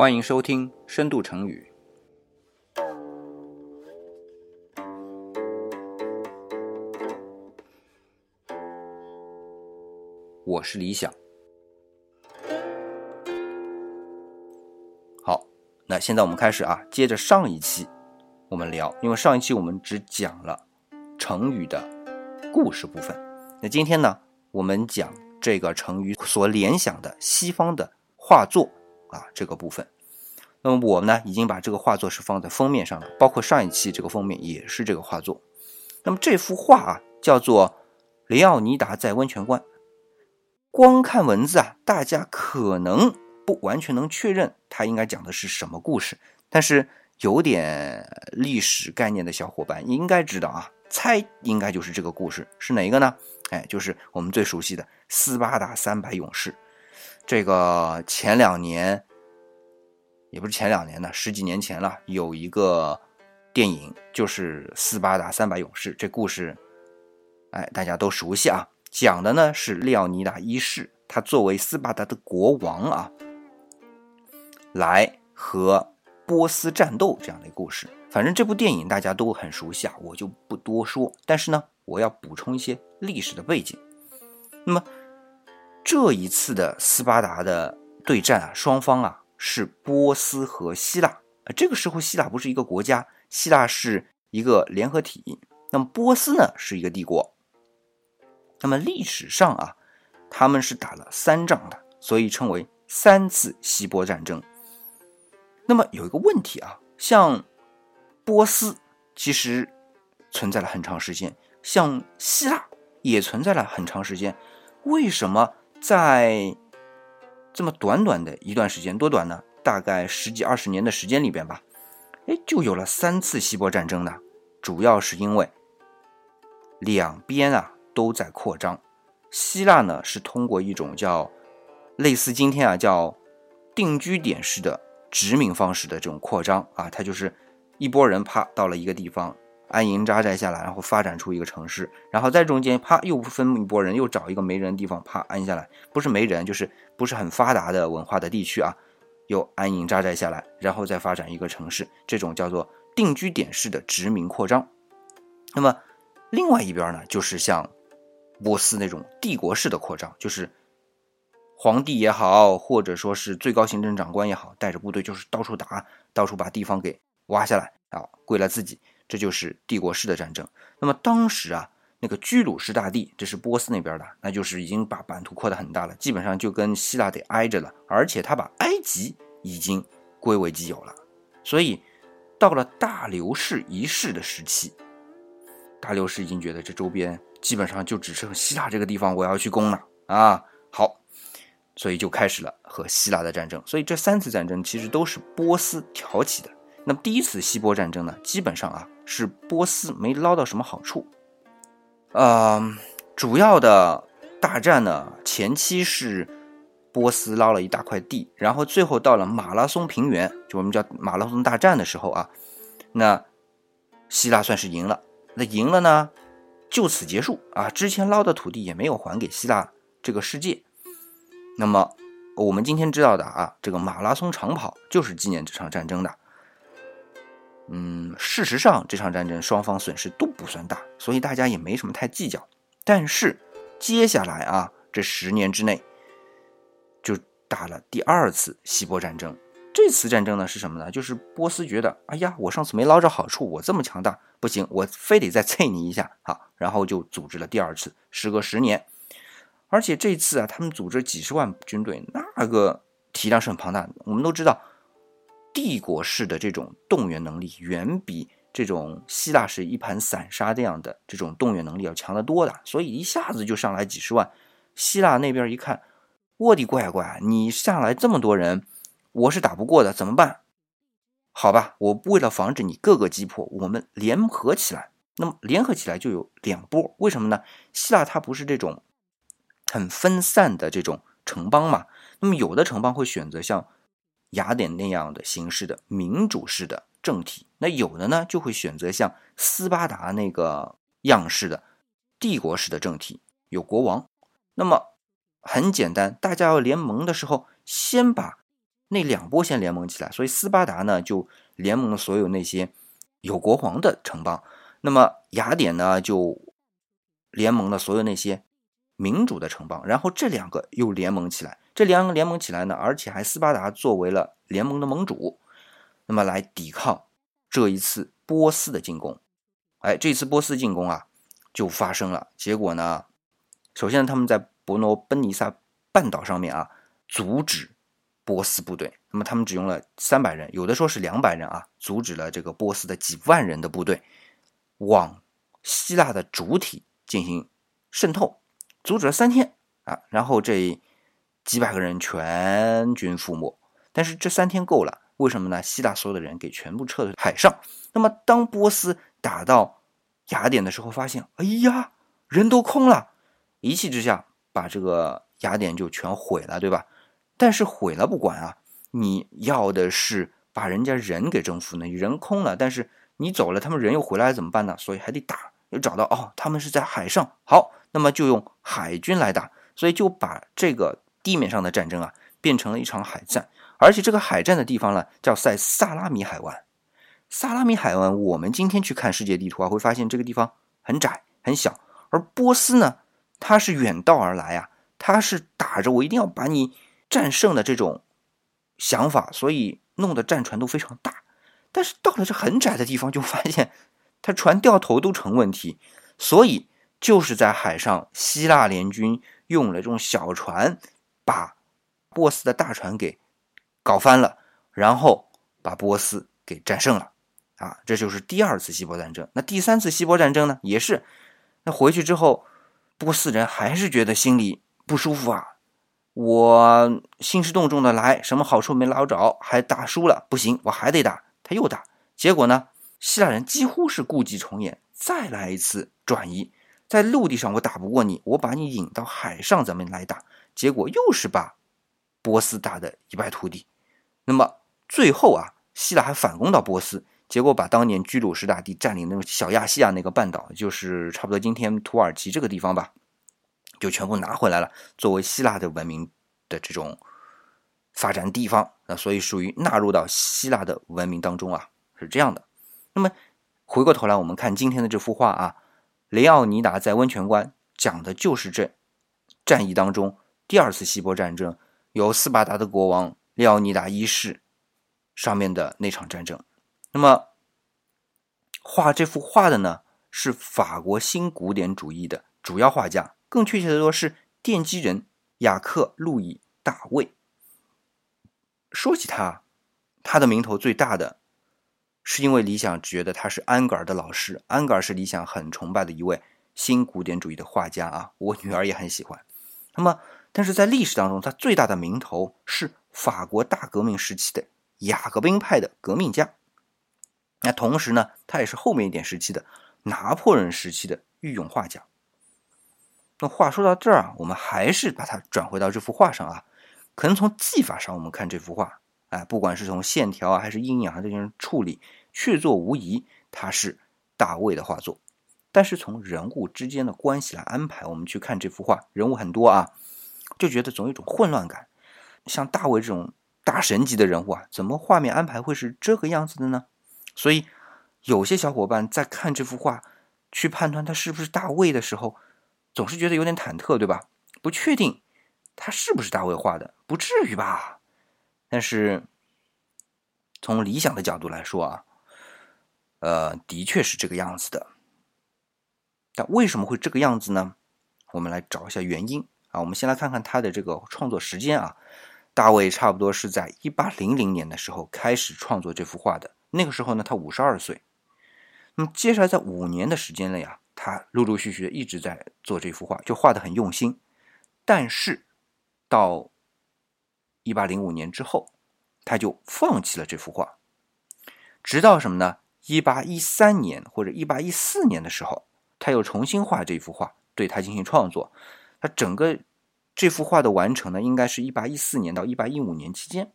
欢迎收听《深度成语》。我是李想。好，那现在我们开始啊，接着上一期我们聊，因为上一期我们只讲了成语的故事部分，那今天呢，我们讲这个成语所联想的西方的画作。啊，这个部分，那么我们呢已经把这个画作是放在封面上了，包括上一期这个封面也是这个画作。那么这幅画啊叫做《雷奥尼达在温泉关》。光看文字啊，大家可能不完全能确认它应该讲的是什么故事，但是有点历史概念的小伙伴应该知道啊，猜应该就是这个故事是哪一个呢？哎，就是我们最熟悉的斯巴达三百勇士。这个前两年，也不是前两年呢，十几年前了，有一个电影就是《斯巴达三百勇士》，这故事，哎，大家都熟悉啊。讲的呢是利奥尼达一世，他作为斯巴达的国王啊，来和波斯战斗这样的故事。反正这部电影大家都很熟悉啊，我就不多说。但是呢，我要补充一些历史的背景。那么。这一次的斯巴达的对战啊，双方啊是波斯和希腊啊。这个时候，希腊不是一个国家，希腊是一个联合体。那么波斯呢是一个帝国。那么历史上啊，他们是打了三仗的，所以称为三次希波战争。那么有一个问题啊，像波斯其实存在了很长时间，像希腊也存在了很长时间，为什么？在这么短短的一段时间，多短呢？大概十几二十年的时间里边吧，哎，就有了三次希波战争呢。主要是因为两边啊都在扩张。希腊呢是通过一种叫类似今天啊叫定居点式的殖民方式的这种扩张啊，它就是一拨人啪到了一个地方。安营扎寨下来，然后发展出一个城市，然后在中间啪又分一波人，又找一个没人的地方啪安下来，不是没人，就是不是很发达的文化的地区啊，又安营扎寨下来，然后再发展一个城市，这种叫做定居点式的殖民扩张。那么另外一边呢，就是像波斯那种帝国式的扩张，就是皇帝也好，或者说是最高行政长官也好，带着部队就是到处打，到处把地方给挖下来啊，归了自己。这就是帝国式的战争。那么当时啊，那个居鲁士大帝，这是波斯那边的，那就是已经把版图扩得很大了，基本上就跟希腊得挨着了。而且他把埃及已经归为己有了。所以到了大流士一世的时期，大流士已经觉得这周边基本上就只剩希腊这个地方我要去攻了啊。好，所以就开始了和希腊的战争。所以这三次战争其实都是波斯挑起的。那么第一次希波战争呢，基本上啊。是波斯没捞到什么好处，呃，主要的大战呢，前期是波斯捞了一大块地，然后最后到了马拉松平原，就我们叫马拉松大战的时候啊，那希腊算是赢了，那赢了呢，就此结束。啊，之前捞的土地也没有还给希腊这个世界，那么我们今天知道的啊，这个马拉松长跑就是纪念这场战争的。嗯，事实上这场战争双方损失都不算大，所以大家也没什么太计较。但是接下来啊，这十年之内就打了第二次希波战争。这次战争呢是什么呢？就是波斯觉得，哎呀，我上次没捞着好处，我这么强大不行，我非得再啐你一下好，然后就组织了第二次，时隔十年。而且这次啊，他们组织几十万军队，那个体量是很庞大的。我们都知道。帝国式的这种动员能力，远比这种希腊式一盘散沙这样的这种动员能力要强得多的，所以一下子就上来几十万。希腊那边一看，我的乖乖，你上来这么多人，我是打不过的，怎么办？好吧，我为了防止你各个击破，我们联合起来。那么联合起来就有两波，为什么呢？希腊它不是这种很分散的这种城邦嘛？那么有的城邦会选择像。雅典那样的形式的民主式的政体，那有的呢就会选择像斯巴达那个样式的帝国式的政体，有国王。那么很简单，大家要联盟的时候，先把那两波先联盟起来，所以斯巴达呢就联盟了所有那些有国王的城邦，那么雅典呢就联盟了所有那些民主的城邦，然后这两个又联盟起来，这两个联盟起来呢，而且还斯巴达作为了联盟的盟主，那么来抵抗这一次波斯的进攻。哎，这次波斯进攻啊就发生了，结果呢，首先他们在伯罗奔尼撒半岛上面啊阻止。波斯部队，那么他们只用了三百人，有的说是两百人啊，阻止了这个波斯的几万人的部队往希腊的主体进行渗透，阻止了三天啊，然后这几百个人全军覆没。但是这三天够了，为什么呢？希腊所有的人给全部撤到海上。那么当波斯打到雅典的时候，发现哎呀，人都空了，一气之下把这个雅典就全毁了，对吧？但是毁了不管啊！你要的是把人家人给征服呢，人空了，但是你走了，他们人又回来怎么办呢？所以还得打，又找到哦，他们是在海上，好，那么就用海军来打，所以就把这个地面上的战争啊变成了一场海战，而且这个海战的地方呢叫塞萨拉米海湾。萨拉米海湾，我们今天去看世界地图啊，会发现这个地方很窄很小，而波斯呢，他是远道而来啊，他是打着我一定要把你。战胜的这种想法，所以弄得战船都非常大。但是到了这很窄的地方，就发现他船掉头都成问题。所以就是在海上，希腊联军用了这种小船，把波斯的大船给搞翻了，然后把波斯给战胜了。啊，这就是第二次希波战争。那第三次希波战争呢？也是，那回去之后，波斯人还是觉得心里不舒服啊。我兴师动众的来，什么好处没捞着，还打输了，不行，我还得打。他又打，结果呢，希腊人几乎是故伎重演，再来一次转移，在陆地上我打不过你，我把你引到海上，咱们来打。结果又是把波斯打得一败涂地。那么最后啊，希腊还反攻到波斯，结果把当年居鲁士大帝占领那个小亚细亚那个半岛，就是差不多今天土耳其这个地方吧。就全部拿回来了，作为希腊的文明的这种发展地方，那所以属于纳入到希腊的文明当中啊，是这样的。那么回过头来，我们看今天的这幅画啊，雷奥尼达在温泉关讲的就是这战役当中第二次希波战争，由斯巴达的国王雷奥尼达一世上面的那场战争。那么画这幅画的呢，是法国新古典主义的主要画家。更确切的说，是奠基人雅克·路易·大卫。说起他，他的名头最大的，是因为理想觉得他是安格尔的老师。安格尔是理想很崇拜的一位新古典主义的画家啊，我女儿也很喜欢。那么，但是在历史当中，他最大的名头是法国大革命时期的雅各宾派的革命家。那同时呢，他也是后面一点时期的拿破仑时期的御用画家。那话说到这儿啊，我们还是把它转回到这幅画上啊。可能从技法上，我们看这幅画，哎，不管是从线条啊，还是阴影啊这些处理，确凿无疑，它是大卫的画作。但是从人物之间的关系来安排，我们去看这幅画，人物很多啊，就觉得总有一种混乱感。像大卫这种大神级的人物啊，怎么画面安排会是这个样子的呢？所以有些小伙伴在看这幅画，去判断他是不是大卫的时候。总是觉得有点忐忑，对吧？不确定他是不是大卫画的，不至于吧？但是从理想的角度来说啊，呃，的确是这个样子的。但为什么会这个样子呢？我们来找一下原因啊。我们先来看看他的这个创作时间啊。大卫差不多是在一八零零年的时候开始创作这幅画的，那个时候呢，他五十二岁。那么接下来在五年的时间内啊。他陆陆续续的一直在做这幅画，就画的很用心。但是到一八零五年之后，他就放弃了这幅画。直到什么呢？一八一三年或者一八一四年的时候，他又重新画这幅画，对他进行创作。他整个这幅画的完成呢，应该是一八一四年到一八一五年期间。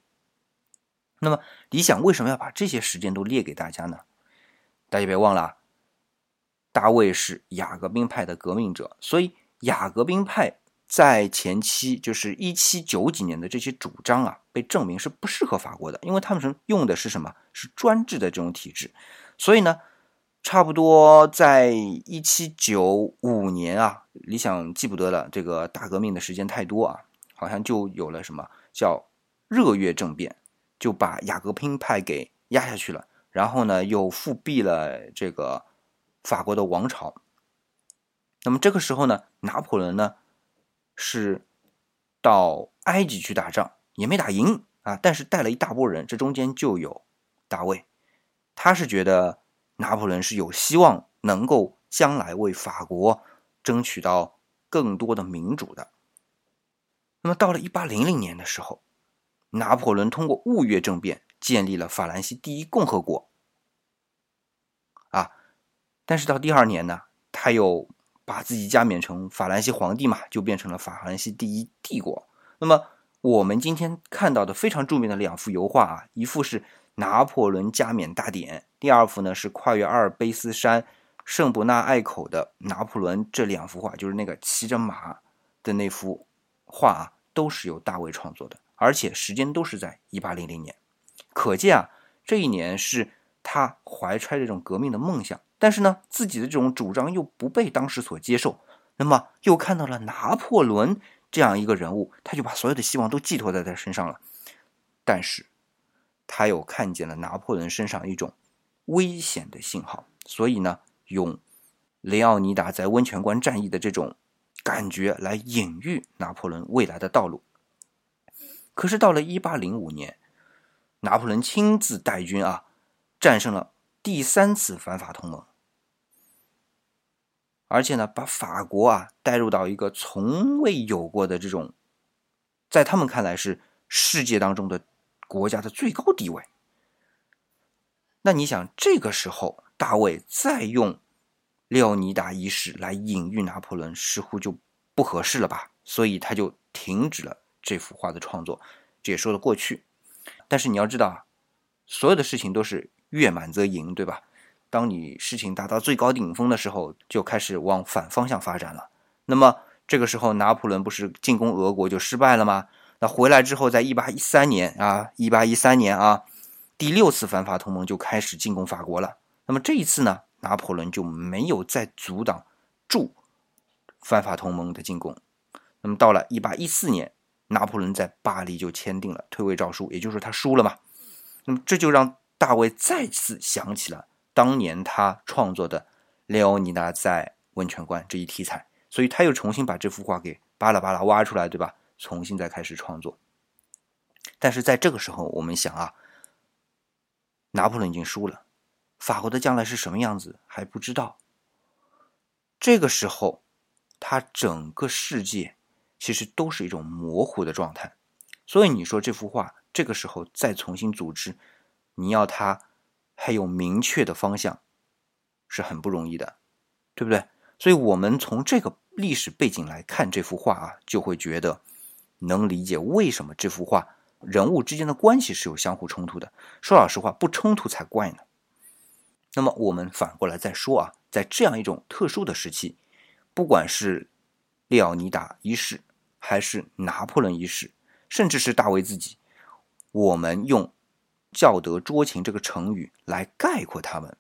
那么，李想为什么要把这些时间都列给大家呢？大家别忘了。大卫是雅各宾派的革命者，所以雅各宾派在前期就是一七九几年的这些主张啊，被证明是不适合法国的，因为他们是用的是什么？是专制的这种体制。所以呢，差不多在一七九五年啊，理想记不得了，这个大革命的时间太多啊，好像就有了什么叫热月政变，就把雅各宾派给压下去了，然后呢，又复辟了这个法国的王朝。那么这个时候呢，拿破仑呢是到埃及去打仗，也没打赢啊，但是带了一大波人，这中间就有大卫，他是觉得拿破仑是有希望能够将来为法国争取到更多的民主的。那么到了一八零零年的时候，拿破仑通过雾月政变建立了法兰西第一共和国，啊，但是到第二年呢，他又。把自己加冕成法兰西皇帝嘛，就变成了法兰西第一帝国。那么我们今天看到的非常著名的两幅油画啊，一幅是拿破仑加冕大典，第二幅呢是跨越阿尔卑斯山圣伯纳隘口的拿破仑。这两幅画就是那个骑着马的那幅画啊，都是由大卫创作的，而且时间都是在一八零零年。可见啊，这一年是他怀揣这种革命的梦想。但是呢，自己的这种主张又不被当时所接受，那么又看到了拿破仑这样一个人物，他就把所有的希望都寄托在他身上了。但是，他又看见了拿破仑身上一种危险的信号，所以呢，用雷奥尼达在温泉关战役的这种感觉来隐喻拿破仑未来的道路。可是到了一八零五年，拿破仑亲自带军啊，战胜了。第三次反法同盟，而且呢，把法国啊带入到一个从未有过的这种，在他们看来是世界当中的国家的最高地位。那你想，这个时候大卫再用廖尼达一世来隐喻拿破仑，似乎就不合适了吧？所以他就停止了这幅画的创作，这也说得过去。但是你要知道，所有的事情都是。月满则盈，对吧？当你事情达到最高顶峰的时候，就开始往反方向发展了。那么这个时候，拿破仑不是进攻俄国就失败了吗？回来之后，在一八一三年啊，一八一三年啊，第六次反法同盟就开始进攻法国了。那么这一次呢，拿破仑就没有再阻挡住反法同盟的进攻。那么到了一八一四年，拿破仑在巴黎就签订了退位诏书，也就是他输了嘛。那么这就让。大卫再次想起了当年他创作的《列欧尼达在温泉关》这一题材，所以他又重新把这幅画给扒拉扒拉挖出来，对吧？重新再开始创作。但是在这个时候，我们想啊，拿破仑已经输了，法国的将来是什么样子还不知道。这个时候，他整个世界其实都是一种模糊的状态，所以你说这幅画这个时候再重新组织。你要他还有明确的方向，是很不容易的，对不对？所以，我们从这个历史背景来看这幅画啊，就会觉得能理解为什么这幅画人物之间的关系是有相互冲突的。说老实话，不冲突才怪呢。那么，我们反过来再说啊，在这样一种特殊的时期，不管是列奥尼达一世，还是拿破仑一世，甚至是大卫自己，我们用。教德捉情这个成语来概括他们，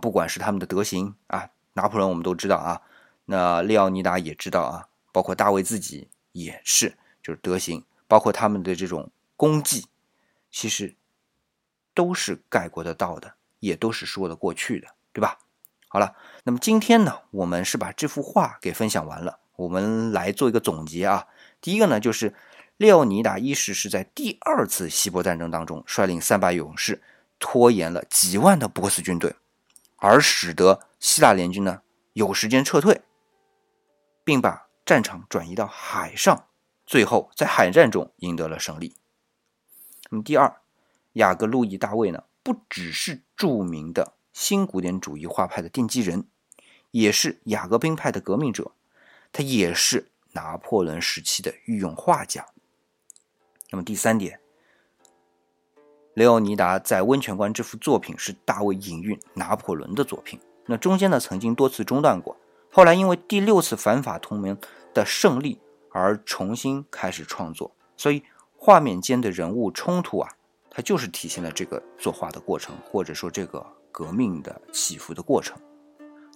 不管是他们的德行啊，拿破仑我们都知道啊，那列奥尼达也知道啊，包括大卫自己也是，就是德行，包括他们的这种功绩，其实都是概括得到的，也都是说得过去的，对吧？好了，那么今天呢，我们是把这幅画给分享完了，我们来做一个总结啊。第一个呢，就是。列奥尼达一世是在第二次希波战争当中率领三百勇士拖延了几万的波斯军队，而使得希腊联军呢有时间撤退，并把战场转移到海上，最后在海战中赢得了胜利。那么第二，雅各路易大卫呢不只是著名的新古典主义画派的奠基人，也是雅各宾派的革命者，他也是拿破仑时期的御用画家。那么第三点，雷欧尼达在温泉关这幅作品是大卫隐喻拿破仑的作品。那中间呢曾经多次中断过，后来因为第六次反法同盟的胜利而重新开始创作。所以画面间的人物冲突啊，它就是体现了这个作画的过程，或者说这个革命的起伏的过程。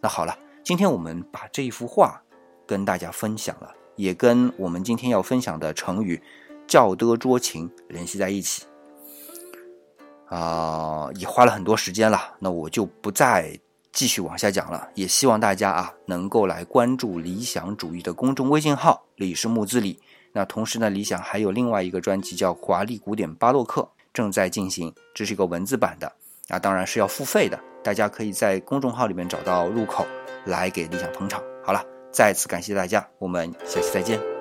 那好了，今天我们把这一幅画跟大家分享了，也跟我们今天要分享的成语“教得捉情”联系在一起。啊，也花了很多时间了，那我就不再继续往下讲了。也希望大家啊能够来关注理想主义的公众微信号“李氏木子李”。那同时呢，理想还有另外一个专辑叫《华丽古典巴洛克》正在进行，这是一个文字版的，啊，当然是要付费的。大家可以在公众号里面找到入口来给理想捧场。好了，再次感谢大家，我们下期再见。